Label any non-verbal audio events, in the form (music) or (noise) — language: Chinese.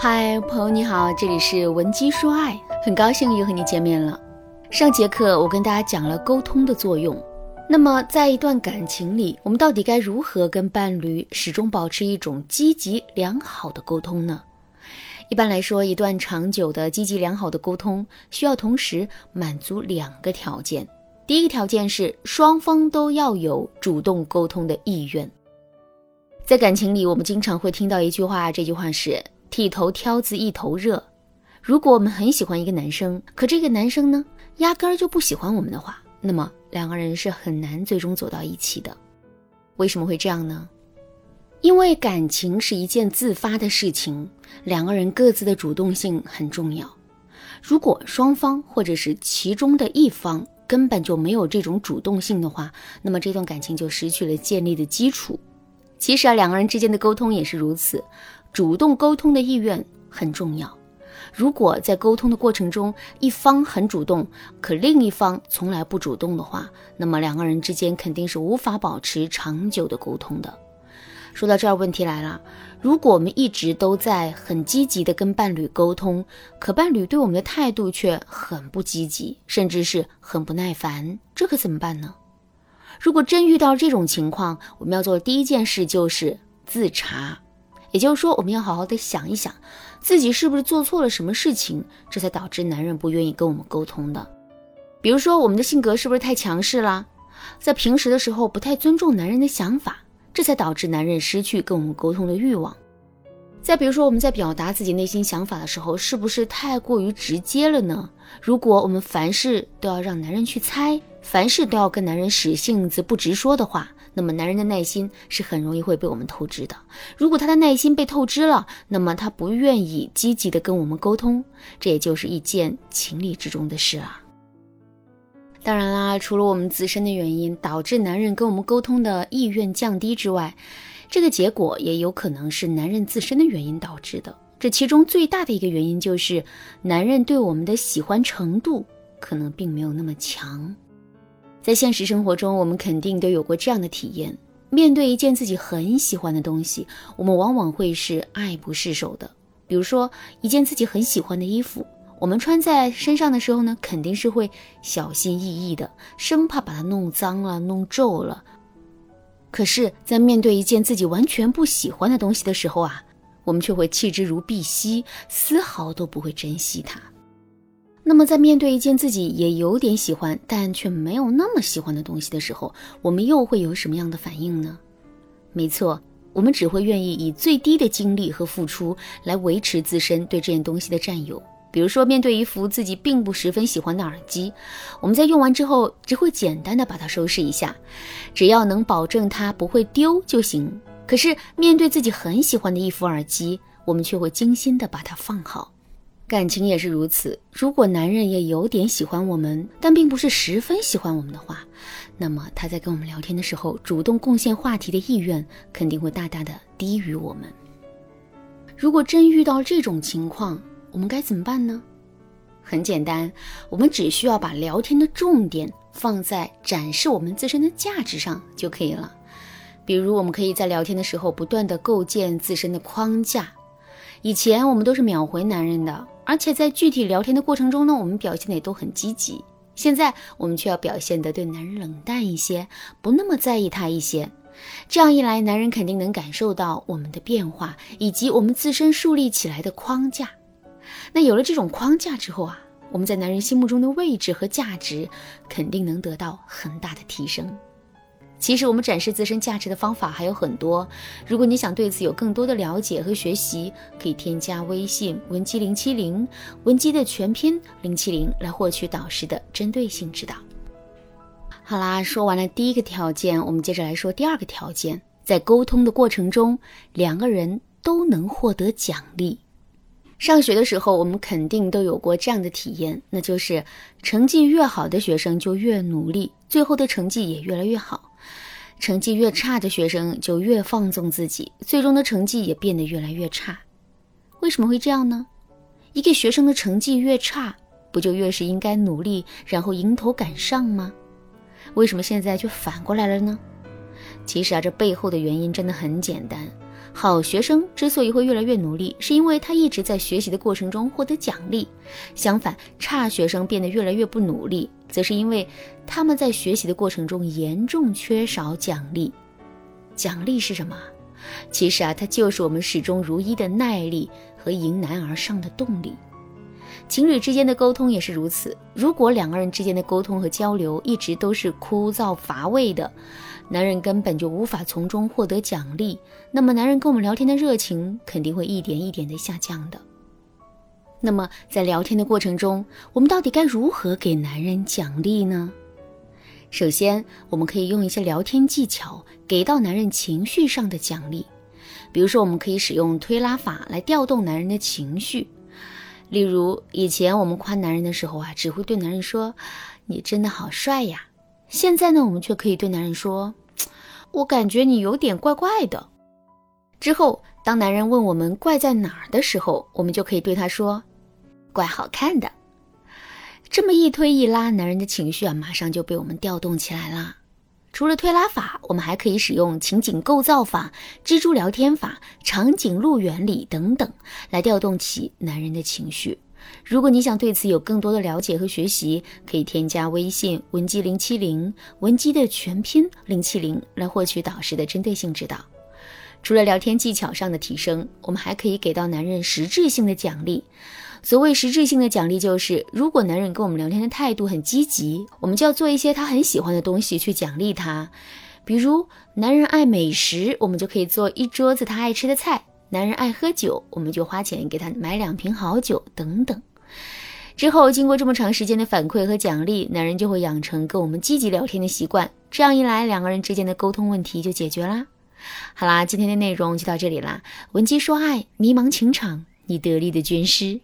嗨，朋友你好，这里是文姬说爱，很高兴又和你见面了。上节课我跟大家讲了沟通的作用，那么在一段感情里，我们到底该如何跟伴侣始终保持一种积极良好的沟通呢？一般来说，一段长久的积极良好的沟通需要同时满足两个条件。第一个条件是双方都要有主动沟通的意愿。在感情里，我们经常会听到一句话，这句话是“剃头挑子一头热”。如果我们很喜欢一个男生，可这个男生呢，压根儿就不喜欢我们的话，那么两个人是很难最终走到一起的。为什么会这样呢？因为感情是一件自发的事情，两个人各自的主动性很重要。如果双方或者是其中的一方根本就没有这种主动性的话，那么这段感情就失去了建立的基础。其实啊，两个人之间的沟通也是如此，主动沟通的意愿很重要。如果在沟通的过程中，一方很主动，可另一方从来不主动的话，那么两个人之间肯定是无法保持长久的沟通的。说到这儿，问题来了：如果我们一直都在很积极的跟伴侣沟通，可伴侣对我们的态度却很不积极，甚至是很不耐烦，这可怎么办呢？如果真遇到这种情况，我们要做的第一件事就是自查，也就是说，我们要好好的想一想，自己是不是做错了什么事情，这才导致男人不愿意跟我们沟通的。比如说，我们的性格是不是太强势了，在平时的时候不太尊重男人的想法，这才导致男人失去跟我们沟通的欲望。再比如说，我们在表达自己内心想法的时候，是不是太过于直接了呢？如果我们凡事都要让男人去猜，凡事都要跟男人使性子不直说的话，那么男人的耐心是很容易会被我们透支的。如果他的耐心被透支了，那么他不愿意积极的跟我们沟通，这也就是一件情理之中的事啊。当然啦，除了我们自身的原因导致男人跟我们沟通的意愿降低之外，这个结果也有可能是男人自身的原因导致的。这其中最大的一个原因就是，男人对我们的喜欢程度可能并没有那么强。在现实生活中，我们肯定都有过这样的体验：面对一件自己很喜欢的东西，我们往往会是爱不释手的。比如说，一件自己很喜欢的衣服，我们穿在身上的时候呢，肯定是会小心翼翼的，生怕把它弄脏了、弄皱了。可是，在面对一件自己完全不喜欢的东西的时候啊，我们却会弃之如敝屣，丝毫都不会珍惜它。那么，在面对一件自己也有点喜欢，但却没有那么喜欢的东西的时候，我们又会有什么样的反应呢？没错，我们只会愿意以最低的精力和付出来维持自身对这件东西的占有。比如说，面对一副自己并不十分喜欢的耳机，我们在用完之后只会简单的把它收拾一下，只要能保证它不会丢就行。可是，面对自己很喜欢的一副耳机，我们却会精心的把它放好。感情也是如此，如果男人也有点喜欢我们，但并不是十分喜欢我们的话，那么他在跟我们聊天的时候，主动贡献话题的意愿肯定会大大的低于我们。如果真遇到这种情况，我们该怎么办呢？很简单，我们只需要把聊天的重点放在展示我们自身的价值上就可以了。比如，我们可以在聊天的时候不断的构建自身的框架。以前我们都是秒回男人的，而且在具体聊天的过程中呢，我们表现的也都很积极。现在我们却要表现的对男人冷淡一些，不那么在意他一些。这样一来，男人肯定能感受到我们的变化，以及我们自身树立起来的框架。那有了这种框架之后啊，我们在男人心目中的位置和价值肯定能得到很大的提升。其实我们展示自身价值的方法还有很多，如果你想对此有更多的了解和学习，可以添加微信文姬零七零，文姬的全拼零七零来获取导师的针对性指导。好啦，说完了第一个条件，我们接着来说第二个条件，在沟通的过程中，两个人都能获得奖励。上学的时候，我们肯定都有过这样的体验，那就是成绩越好的学生就越努力，最后的成绩也越来越好；成绩越差的学生就越放纵自己，最终的成绩也变得越来越差。为什么会这样呢？一个学生的成绩越差，不就越是应该努力，然后迎头赶上吗？为什么现在却反过来了呢？其实啊，这背后的原因真的很简单。好学生之所以会越来越努力，是因为他一直在学习的过程中获得奖励；相反，差学生变得越来越不努力，则是因为他们在学习的过程中严重缺少奖励。奖励是什么？其实啊，它就是我们始终如一的耐力和迎难而上的动力。情侣之间的沟通也是如此。如果两个人之间的沟通和交流一直都是枯燥乏味的，男人根本就无法从中获得奖励，那么男人跟我们聊天的热情肯定会一点一点的下降的。那么在聊天的过程中，我们到底该如何给男人奖励呢？首先，我们可以用一些聊天技巧给到男人情绪上的奖励，比如说，我们可以使用推拉法来调动男人的情绪。例如，以前我们夸男人的时候啊，只会对男人说：“你真的好帅呀。”现在呢，我们却可以对男人说：“ (tsk) 我感觉你有点怪怪的。”之后，当男人问我们怪在哪儿的时候，我们就可以对他说：“怪好看的。”这么一推一拉，男人的情绪啊，马上就被我们调动起来了。除了推拉法，我们还可以使用情景构造法、蜘蛛聊天法、长颈鹿原理等等，来调动起男人的情绪。如果你想对此有更多的了解和学习，可以添加微信文姬零七零，文姬的全拼零七零，来获取导师的针对性指导。除了聊天技巧上的提升，我们还可以给到男人实质性的奖励。所谓实质性的奖励，就是如果男人跟我们聊天的态度很积极，我们就要做一些他很喜欢的东西去奖励他。比如，男人爱美食，我们就可以做一桌子他爱吃的菜。男人爱喝酒，我们就花钱给他买两瓶好酒等等。之后，经过这么长时间的反馈和奖励，男人就会养成跟我们积极聊天的习惯。这样一来，两个人之间的沟通问题就解决啦。好啦，今天的内容就到这里啦。文姬说爱，迷茫情场，你得力的军师。